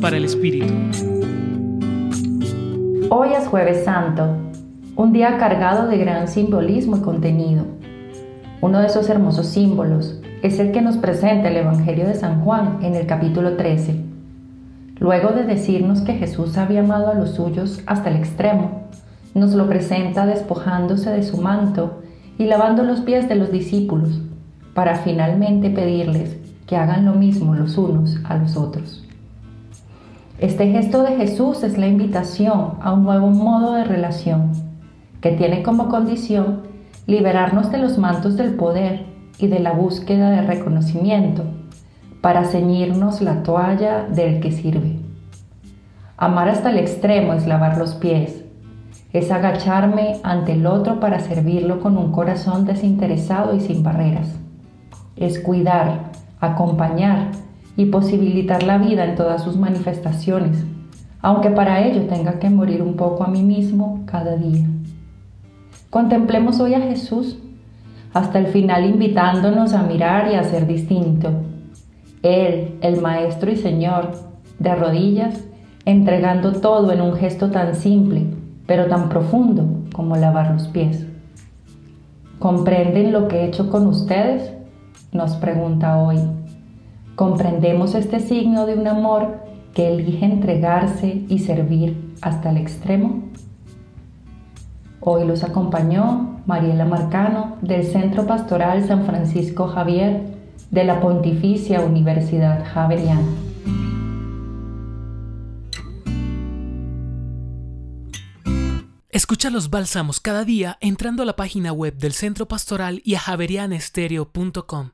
para el Espíritu. Hoy es jueves santo, un día cargado de gran simbolismo y contenido. Uno de esos hermosos símbolos es el que nos presenta el Evangelio de San Juan en el capítulo 13. Luego de decirnos que Jesús había amado a los suyos hasta el extremo, nos lo presenta despojándose de su manto y lavando los pies de los discípulos, para finalmente pedirles que hagan lo mismo los unos a los otros. Este gesto de Jesús es la invitación a un nuevo modo de relación, que tiene como condición liberarnos de los mantos del poder y de la búsqueda de reconocimiento para ceñirnos la toalla del que sirve. Amar hasta el extremo es lavar los pies, es agacharme ante el otro para servirlo con un corazón desinteresado y sin barreras. Es cuidar, acompañar y posibilitar la vida en todas sus manifestaciones, aunque para ello tenga que morir un poco a mí mismo cada día. Contemplemos hoy a Jesús hasta el final invitándonos a mirar y a ser distinto. Él, el Maestro y Señor, de rodillas, entregando todo en un gesto tan simple, pero tan profundo como lavar los pies. ¿Comprenden lo que he hecho con ustedes? Nos pregunta hoy. ¿Comprendemos este signo de un amor que elige entregarse y servir hasta el extremo? Hoy los acompañó Mariela Marcano del Centro Pastoral San Francisco Javier de la Pontificia Universidad Javeriana. Escucha los bálsamos cada día entrando a la página web del Centro Pastoral y a javerianestereo.com.